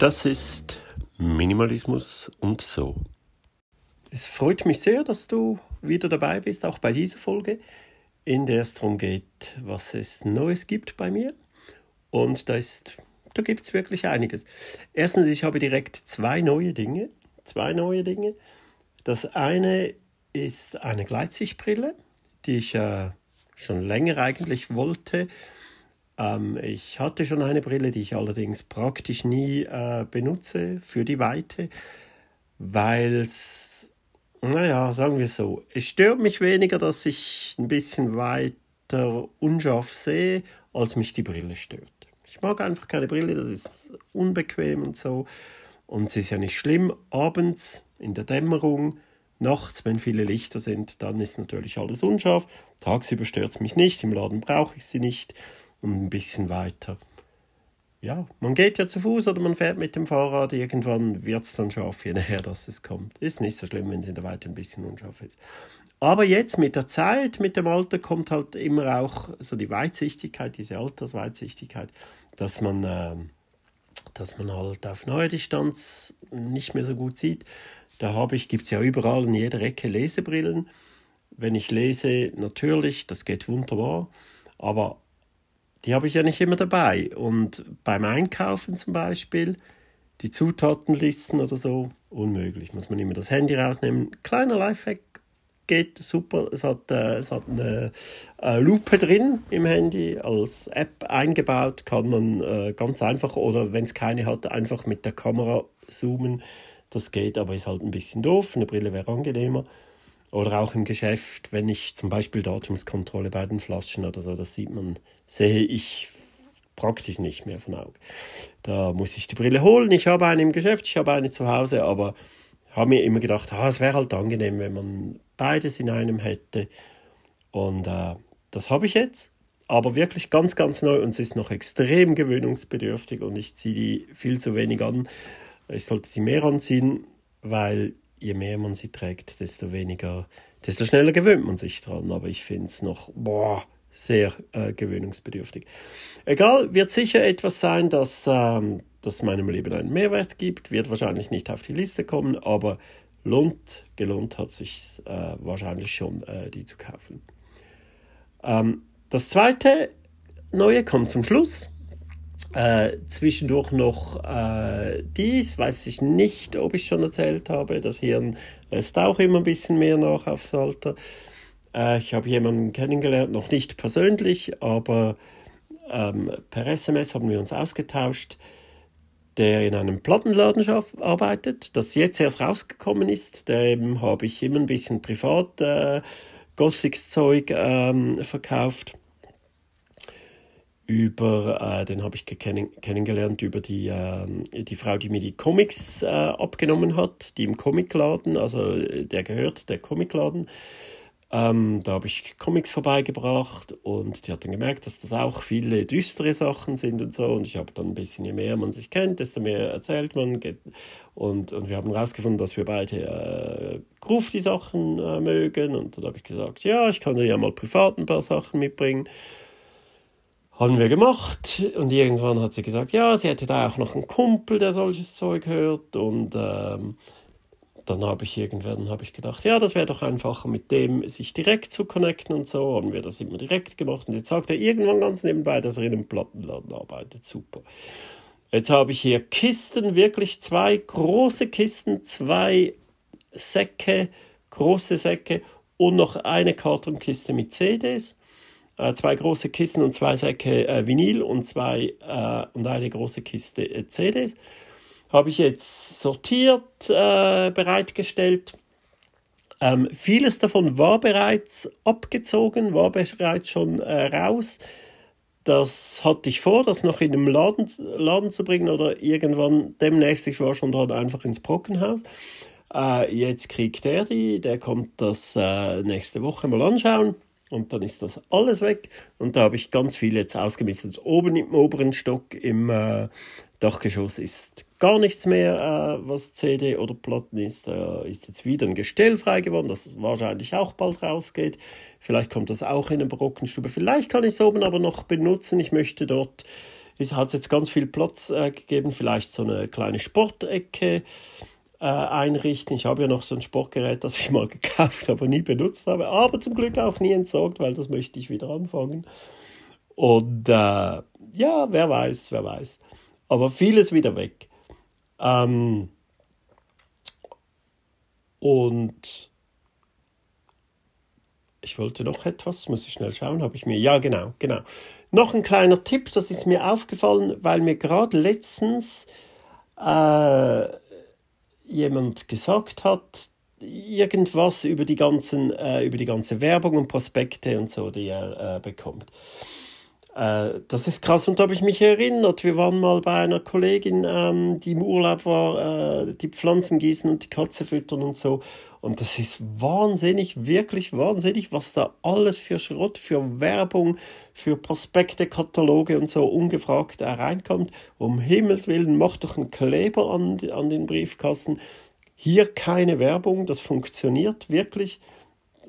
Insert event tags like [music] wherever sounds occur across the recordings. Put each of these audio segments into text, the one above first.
Das ist Minimalismus und so. Es freut mich sehr, dass du wieder dabei bist, auch bei dieser Folge, in der es darum geht, was es Neues gibt bei mir. Und da, da gibt es wirklich einiges. Erstens, ich habe direkt zwei neue Dinge. Zwei neue Dinge. Das eine ist eine Gleitsichtbrille, die ich äh, schon länger eigentlich wollte. Ähm, ich hatte schon eine Brille, die ich allerdings praktisch nie äh, benutze für die Weite, weil es, naja, sagen wir so, es stört mich weniger, dass ich ein bisschen weiter unscharf sehe, als mich die Brille stört. Ich mag einfach keine Brille, das ist unbequem und so. Und es ist ja nicht schlimm, abends in der Dämmerung, nachts, wenn viele Lichter sind, dann ist natürlich alles unscharf. Tagsüber stört es mich nicht, im Laden brauche ich sie nicht und ein bisschen weiter. Ja, man geht ja zu Fuß oder man fährt mit dem Fahrrad, irgendwann wird es dann scharf, je näher dass es kommt. Ist nicht so schlimm, wenn es in der Weite ein bisschen unscharf ist. Aber jetzt mit der Zeit, mit dem Alter kommt halt immer auch so die Weitsichtigkeit, diese Altersweitsichtigkeit, dass man, äh, dass man halt auf neue Distanz nicht mehr so gut sieht. Da habe ich, gibt es ja überall in jeder Ecke Lesebrillen. Wenn ich lese, natürlich, das geht wunderbar, aber die habe ich ja nicht immer dabei. Und beim Einkaufen zum Beispiel, die Zutatenlisten oder so, unmöglich. Muss man immer das Handy rausnehmen. Kleiner Lifehack geht super. Es hat, äh, es hat eine äh, Lupe drin im Handy. Als App eingebaut kann man äh, ganz einfach, oder wenn es keine hat, einfach mit der Kamera zoomen. Das geht, aber ist halt ein bisschen doof. Eine Brille wäre angenehmer. Oder auch im Geschäft, wenn ich zum Beispiel Datumskontrolle bei den Flaschen oder so, das sieht man, sehe ich praktisch nicht mehr von Auge. Da muss ich die Brille holen. Ich habe eine im Geschäft, ich habe eine zu Hause, aber habe mir immer gedacht, ah, es wäre halt angenehm, wenn man beides in einem hätte. Und äh, das habe ich jetzt, aber wirklich ganz, ganz neu und es ist noch extrem gewöhnungsbedürftig und ich ziehe die viel zu wenig an. Ich sollte sie mehr anziehen, weil je mehr man sie trägt, desto weniger, desto schneller gewöhnt man sich dran. Aber ich finde es noch, boah, sehr äh, gewöhnungsbedürftig. Egal, wird sicher etwas sein, das, ähm, das meinem Leben einen Mehrwert gibt, wird wahrscheinlich nicht auf die Liste kommen, aber lohnt, gelohnt hat sich äh, wahrscheinlich schon, äh, die zu kaufen. Ähm, das zweite Neue kommt zum Schluss. Äh, zwischendurch noch äh, dies, weiß ich nicht, ob ich schon erzählt habe. Das Hirn lässt auch immer ein bisschen mehr nach aufs Alter. Äh, ich habe jemanden kennengelernt, noch nicht persönlich, aber ähm, per SMS haben wir uns ausgetauscht, der in einem Plattenladen arbeitet, das jetzt erst rausgekommen ist. Dem habe ich immer ein bisschen privat äh, Gothics-Zeug ähm, verkauft über, äh, den habe ich kenn kennengelernt über die, äh, die Frau, die mir die Comics äh, abgenommen hat, die im Comicladen, also äh, der gehört, der Comicladen. Ähm, da habe ich Comics vorbeigebracht und die hat dann gemerkt, dass das auch viele düstere Sachen sind und so. Und ich habe dann ein bisschen, je mehr man sich kennt, desto mehr erzählt man. Und, und wir haben herausgefunden, dass wir beide äh, Groove die Sachen äh, mögen. Und dann habe ich gesagt, ja, ich kann dir ja mal privat ein paar Sachen mitbringen. Haben wir gemacht. Und irgendwann hat sie gesagt, ja, sie hätte da auch noch einen Kumpel, der solches Zeug hört. Und ähm, dann habe ich irgendwann habe ich gedacht, ja, das wäre doch einfacher mit dem sich direkt zu connecten und so, haben wir das immer direkt gemacht. Und jetzt sagt er irgendwann ganz nebenbei, dass er in einem Plattenladen arbeitet, super. Jetzt habe ich hier Kisten, wirklich zwei große Kisten, zwei Säcke, große Säcke und noch eine Kartonkiste mit CDs äh, zwei große Kisten und zwei Säcke äh, Vinyl und, zwei, äh, und eine große Kiste äh, CDs. Habe ich jetzt sortiert, äh, bereitgestellt. Ähm, vieles davon war bereits abgezogen, war bereits schon äh, raus. Das hatte ich vor, das noch in den Laden, Laden zu bringen oder irgendwann demnächst. Ich war schon dort einfach ins Brockenhaus. Äh, jetzt kriegt er die, der kommt das äh, nächste Woche mal anschauen und dann ist das alles weg. Und da habe ich ganz viel jetzt ausgemistet. Oben im oberen Stock im äh, Dachgeschoss ist gar nichts mehr, äh, was CD oder Platten ist. Da ist jetzt wieder ein Gestell frei geworden, das wahrscheinlich auch bald rausgeht. Vielleicht kommt das auch in eine Brockenstube. Vielleicht kann ich es oben aber noch benutzen. Ich möchte dort Es hat jetzt ganz viel Platz äh, gegeben, vielleicht so eine kleine Sportecke äh, einrichten. Ich habe ja noch so ein Sportgerät, das ich mal gekauft, aber nie benutzt habe, aber zum Glück auch nie entsorgt, weil das möchte ich wieder anfangen. Und äh, ja, wer weiß, wer weiß. Aber vieles wieder weg. Ähm, und ich wollte noch etwas, muss ich schnell schauen, habe ich mir, ja genau, genau. Noch ein kleiner Tipp, das ist mir aufgefallen, weil mir gerade letztens äh, jemand gesagt hat, irgendwas über die ganzen, äh, über die ganze Werbung und Prospekte und so, die er äh, bekommt. Äh, das ist krass und da habe ich mich erinnert. Wir waren mal bei einer Kollegin, ähm, die im Urlaub war, äh, die Pflanzen gießen und die Katze füttern und so. Und das ist wahnsinnig, wirklich wahnsinnig, was da alles für Schrott, für Werbung, für Prospekte, Kataloge und so ungefragt reinkommt. Um Himmels Willen, mach doch einen Kleber an, an den Briefkasten. Hier keine Werbung, das funktioniert wirklich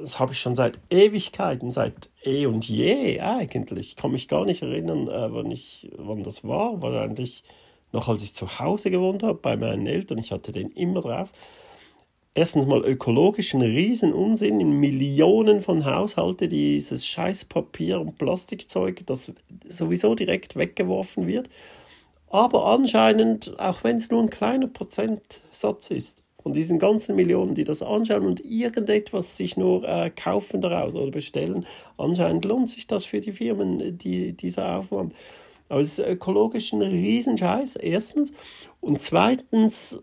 das habe ich schon seit Ewigkeiten, seit eh und je eigentlich. Ich kann mich gar nicht erinnern, äh, wann, ich, wann das war. Wahrscheinlich noch als ich zu Hause gewohnt habe bei meinen Eltern. Ich hatte den immer drauf. Erstens mal ökologisch ein Riesenunsinn in Millionen von Haushalten dieses scheiß Papier und Plastikzeug, das sowieso direkt weggeworfen wird. Aber anscheinend, auch wenn es nur ein kleiner Prozentsatz ist, von diesen ganzen Millionen, die das anschauen und irgendetwas sich nur äh, kaufen daraus oder bestellen, anscheinend lohnt sich das für die Firmen, die, dieser Aufwand. Aber es ist ökologisch ein Riesenscheiß, erstens. Und zweitens,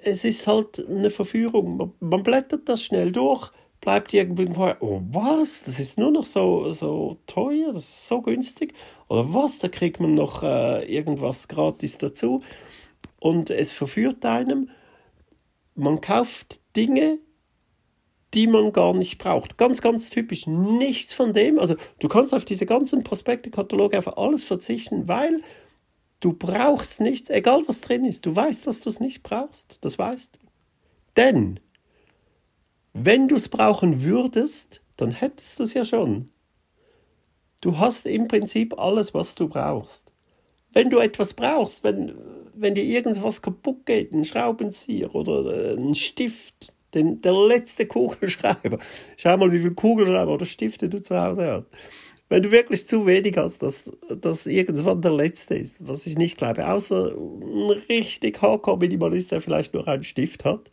es ist halt eine Verführung. Man, man blättert das schnell durch, bleibt irgendwie vorher, oh was, das ist nur noch so, so teuer, das ist so günstig. Oder was, da kriegt man noch äh, irgendwas gratis dazu. Und es verführt einem man kauft Dinge, die man gar nicht braucht. Ganz, ganz typisch. Nichts von dem. Also du kannst auf diese ganzen Prospekte-Kataloge auf alles verzichten, weil du brauchst nichts, egal was drin ist. Du weißt, dass du es nicht brauchst. Das weißt du. Denn wenn du es brauchen würdest, dann hättest du es ja schon. Du hast im Prinzip alles, was du brauchst. Wenn du etwas brauchst, wenn, wenn dir irgendwas kaputt geht, ein Schraubenzieher oder äh, ein Stift, den, der letzte Kugelschreiber, [laughs] schau mal, wie viele Kugelschreiber oder Stifte du zu Hause hast. Wenn du wirklich zu wenig hast, dass das irgendwann der letzte ist, was ich nicht glaube, außer ein richtig Hardcore-Minimalist, der vielleicht nur einen Stift hat,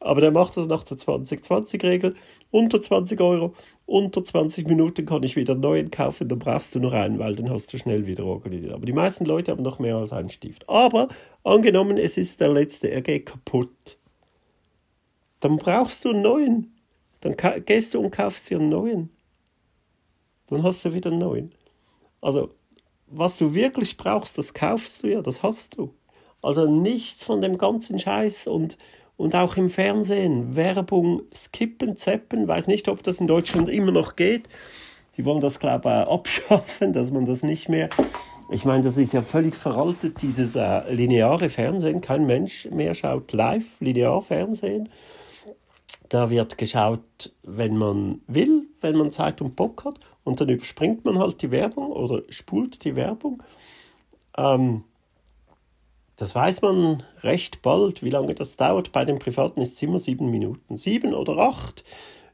aber der macht das nach der 20-20-Regel. Unter 20 Euro, unter 20 Minuten kann ich wieder einen neuen kaufen, dann brauchst du nur einen, weil den hast du schnell wieder organisiert. Aber die meisten Leute haben noch mehr als einen Stift. Aber angenommen, es ist der letzte, er geht kaputt. Dann brauchst du einen neuen. Dann gehst du und kaufst dir einen neuen. Dann hast du wieder einen neuen. Also, was du wirklich brauchst, das kaufst du ja, das hast du. Also nichts von dem ganzen Scheiß und und auch im Fernsehen Werbung skippen, zappen. Weiß nicht, ob das in Deutschland immer noch geht. Die wollen das, glaube ich, abschaffen, dass man das nicht mehr. Ich meine, das ist ja völlig veraltet, dieses äh, lineare Fernsehen. Kein Mensch mehr schaut live linear Fernsehen. Da wird geschaut, wenn man will, wenn man Zeit und Bock hat. Und dann überspringt man halt die Werbung oder spult die Werbung. Ähm, das weiß man recht bald, wie lange das dauert. Bei den Privaten ist es immer sieben Minuten. Sieben oder acht.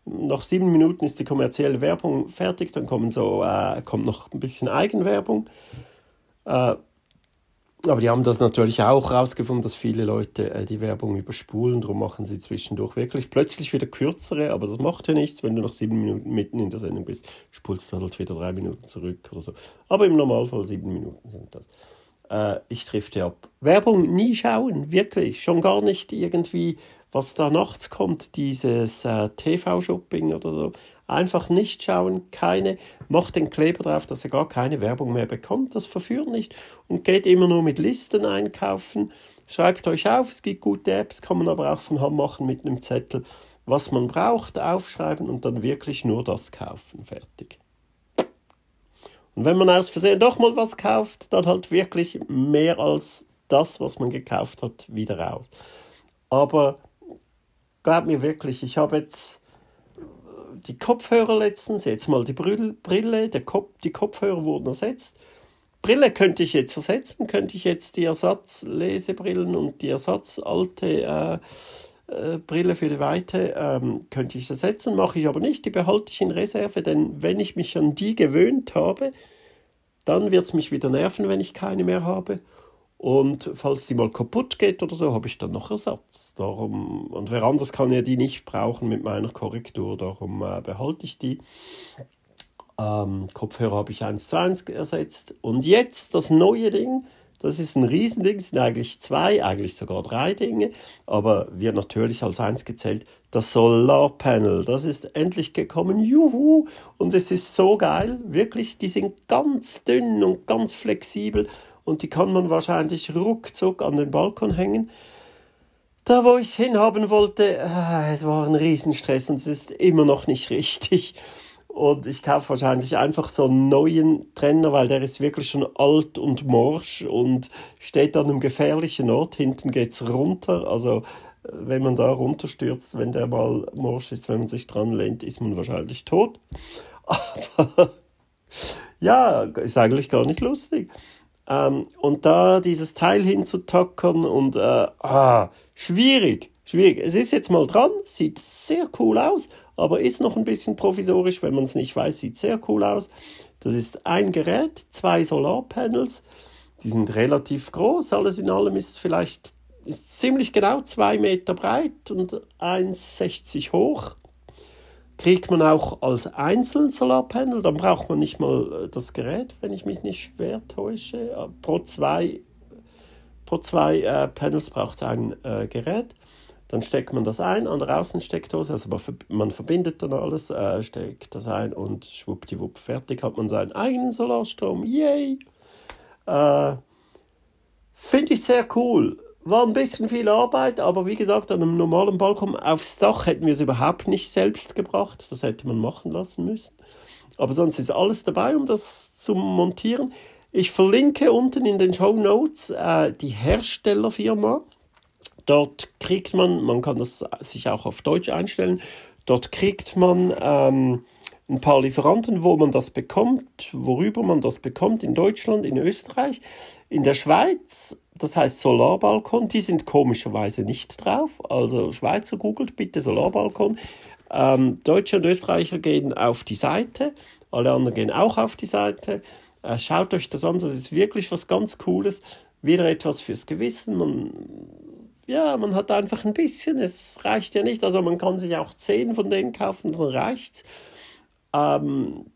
Nach sieben Minuten ist die kommerzielle Werbung fertig. Dann kommen so, äh, kommt noch ein bisschen Eigenwerbung. Äh, aber die haben das natürlich auch herausgefunden, dass viele Leute äh, die Werbung überspulen. Darum machen sie zwischendurch wirklich plötzlich wieder kürzere. Aber das macht ja nichts, wenn du nach sieben Minuten mitten in der Sendung bist. Spulst du halt wieder drei Minuten zurück oder so. Aber im Normalfall sieben Minuten sind das äh, ich drifte ab. Werbung nie schauen, wirklich. Schon gar nicht irgendwie, was da nachts kommt, dieses äh, TV-Shopping oder so. Einfach nicht schauen, keine, macht den Kleber drauf, dass er gar keine Werbung mehr bekommt. Das verführt nicht und geht immer nur mit Listen einkaufen. Schreibt euch auf, es gibt gute Apps, kann man aber auch von Hand machen mit einem Zettel. Was man braucht, aufschreiben und dann wirklich nur das kaufen. Fertig. Und wenn man aus Versehen doch mal was kauft, dann halt wirklich mehr als das, was man gekauft hat, wieder raus. Aber glaub mir wirklich, ich habe jetzt die Kopfhörer letztens, jetzt mal die Brille, der Kopf, die Kopfhörer wurden ersetzt. Brille könnte ich jetzt ersetzen, könnte ich jetzt die Ersatzlesebrillen und die Ersatzalte äh, Brille für die Weite ähm, könnte ich ersetzen, mache ich aber nicht, die behalte ich in Reserve, denn wenn ich mich an die gewöhnt habe, dann wird es mich wieder nerven, wenn ich keine mehr habe. Und falls die mal kaputt geht oder so, habe ich dann noch Ersatz. Darum, und wer anders kann ja die nicht brauchen mit meiner Korrektur, darum äh, behalte ich die. Ähm, Kopfhörer habe ich 1 zu 1 ersetzt. Und jetzt das neue Ding, das ist ein Riesending, sind eigentlich zwei, eigentlich sogar drei Dinge, aber wird natürlich als eins gezählt. Das Solarpanel, das ist endlich gekommen, juhu! Und es ist so geil, wirklich, die sind ganz dünn und ganz flexibel und die kann man wahrscheinlich ruckzuck an den Balkon hängen. Da, wo ich es hinhaben wollte, äh, es war ein Riesenstress und es ist immer noch nicht richtig. Und ich kaufe wahrscheinlich einfach so einen neuen Trenner, weil der ist wirklich schon alt und morsch und steht an einem gefährlichen Ort. Hinten geht es runter. Also äh, wenn man da runterstürzt, wenn der mal morsch ist, wenn man sich dran lehnt, ist man wahrscheinlich tot. [laughs] Aber ja, ist eigentlich gar nicht lustig. Ähm, und da dieses Teil hinzutackern und äh, ah, schwierig, schwierig. Es ist jetzt mal dran, sieht sehr cool aus, aber ist noch ein bisschen provisorisch, wenn man es nicht weiß, sieht sehr cool aus. Das ist ein Gerät, zwei Solarpanels, die sind relativ groß, alles in allem ist vielleicht ist ziemlich genau zwei Meter breit und 1,60 hoch. Kriegt man auch als einzelnen Solarpanel, dann braucht man nicht mal äh, das Gerät, wenn ich mich nicht schwer täusche. Pro zwei, pro zwei äh, Panels braucht es ein äh, Gerät. Dann steckt man das ein an der Außensteckdose, also man, verbindet dann alles, äh, steckt das ein und schwuppdiwupp, fertig hat man seinen eigenen Solarstrom. Yay! Äh, Finde ich sehr cool. War ein bisschen viel Arbeit, aber wie gesagt, an einem normalen Balkon aufs Dach hätten wir es überhaupt nicht selbst gebracht. Das hätte man machen lassen müssen. Aber sonst ist alles dabei, um das zu montieren. Ich verlinke unten in den Show Notes äh, die Herstellerfirma. Dort kriegt man, man kann das sich auch auf Deutsch einstellen, dort kriegt man ähm, ein paar Lieferanten, wo man das bekommt, worüber man das bekommt, in Deutschland, in Österreich, in der Schweiz, das heißt Solarbalkon, die sind komischerweise nicht drauf, also Schweizer googelt bitte Solarbalkon. Ähm, Deutsche und Österreicher gehen auf die Seite, alle anderen gehen auch auf die Seite. Äh, schaut euch das an, das ist wirklich was ganz Cooles, wieder etwas fürs Gewissen, man ja, man hat einfach ein bisschen, es reicht ja nicht, also man kann sich auch zehn von denen kaufen, dann reicht's. Ähm,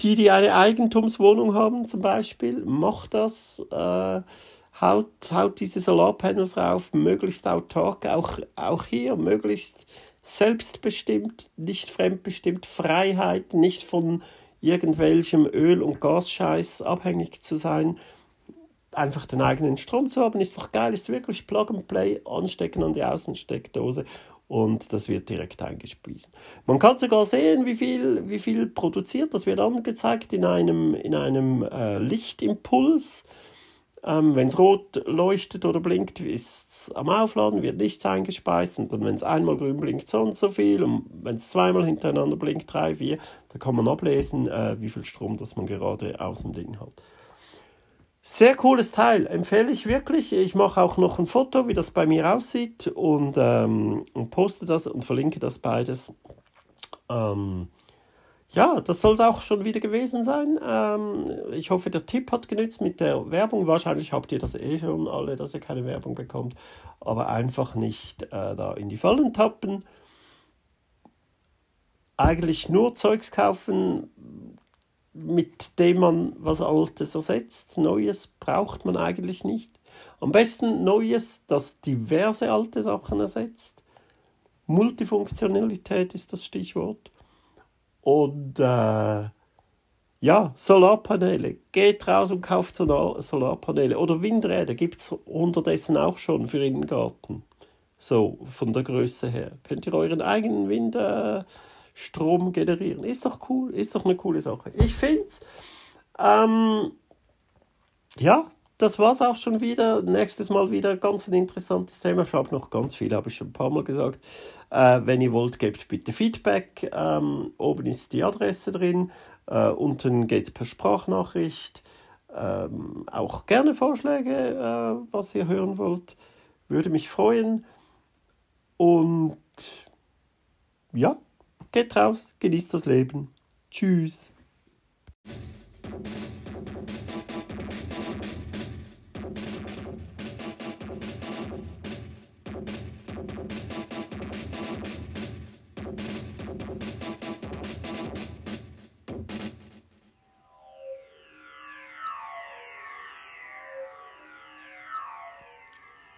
die, die eine Eigentumswohnung haben zum Beispiel, macht das, äh, haut, haut diese Solarpanels rauf, möglichst autark, auch, auch hier möglichst selbstbestimmt, nicht fremdbestimmt, Freiheit, nicht von irgendwelchem Öl- und Gasscheiß abhängig zu sein einfach den eigenen Strom zu haben, ist doch geil, ist wirklich Plug and Play, anstecken an die Außensteckdose und das wird direkt eingespiesen. Man kann sogar sehen, wie viel, wie viel produziert, das wird angezeigt in einem, in einem äh, Lichtimpuls. Ähm, wenn es rot leuchtet oder blinkt, ist es am Aufladen, wird nichts eingespeist und dann, wenn es einmal grün blinkt, so und so viel und wenn es zweimal hintereinander blinkt, drei, vier, dann kann man ablesen, äh, wie viel Strom das man gerade aus dem Ding hat. Sehr cooles Teil, empfehle ich wirklich. Ich mache auch noch ein Foto, wie das bei mir aussieht und, ähm, und poste das und verlinke das beides. Ähm, ja, das soll es auch schon wieder gewesen sein. Ähm, ich hoffe, der Tipp hat genützt mit der Werbung. Wahrscheinlich habt ihr das eh schon alle, dass ihr keine Werbung bekommt. Aber einfach nicht äh, da in die Fallen tappen. Eigentlich nur Zeugs kaufen, mit dem man was Altes ersetzt. Neues braucht man eigentlich nicht. Am besten Neues, das diverse alte Sachen ersetzt. Multifunktionalität ist das Stichwort. Und äh, ja, Solarpaneele. Geht raus und kauft Solarpaneele. Oder Windräder gibt es unterdessen auch schon für den Garten. So, von der Größe her. Könnt ihr euren eigenen Wind... Äh, Strom generieren. Ist doch cool, ist doch eine coole Sache. Ich finde es. Ähm, ja, das war es auch schon wieder. Nächstes Mal wieder ganz ein interessantes Thema. Ich habe noch ganz viel, habe ich schon ein paar Mal gesagt. Äh, wenn ihr wollt, gebt bitte Feedback. Ähm, oben ist die Adresse drin. Äh, unten geht es per Sprachnachricht. ähm, auch gerne Vorschläge, äh, was ihr hören wollt. Würde mich freuen. Und ja, geht raus, genießt das Leben. Tschüss.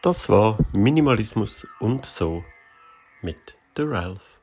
Das war Minimalismus und so mit The Ralph.